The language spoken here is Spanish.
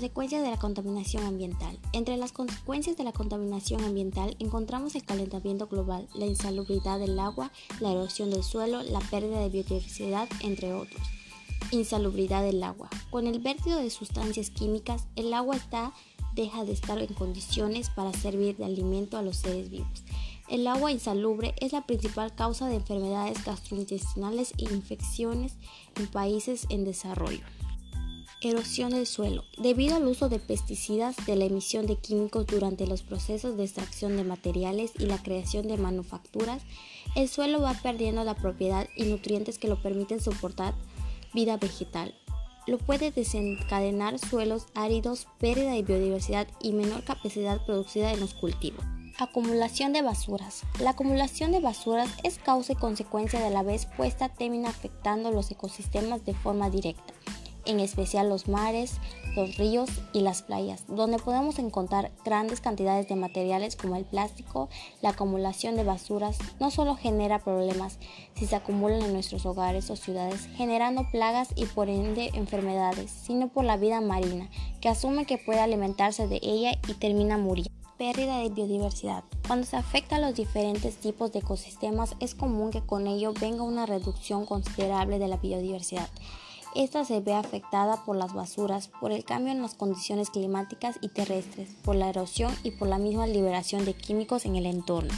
Consecuencias de la contaminación ambiental. Entre las consecuencias de la contaminación ambiental encontramos el calentamiento global, la insalubridad del agua, la erosión del suelo, la pérdida de biodiversidad, entre otros. Insalubridad del agua. Con el vértido de sustancias químicas, el agua deja de estar en condiciones para servir de alimento a los seres vivos. El agua insalubre es la principal causa de enfermedades gastrointestinales e infecciones en países en desarrollo. Erosión del suelo. Debido al uso de pesticidas, de la emisión de químicos durante los procesos de extracción de materiales y la creación de manufacturas, el suelo va perdiendo la propiedad y nutrientes que lo permiten soportar vida vegetal. Lo puede desencadenar suelos áridos, pérdida de biodiversidad y menor capacidad producida en los cultivos. Acumulación de basuras. La acumulación de basuras es causa y consecuencia de la vez puesta termina afectando los ecosistemas de forma directa en especial los mares, los ríos y las playas, donde podemos encontrar grandes cantidades de materiales como el plástico, la acumulación de basuras no solo genera problemas si se acumulan en nuestros hogares o ciudades, generando plagas y por ende enfermedades, sino por la vida marina, que asume que puede alimentarse de ella y termina muriendo. Pérdida de biodiversidad. Cuando se afecta a los diferentes tipos de ecosistemas, es común que con ello venga una reducción considerable de la biodiversidad. Esta se ve afectada por las basuras, por el cambio en las condiciones climáticas y terrestres, por la erosión y por la misma liberación de químicos en el entorno.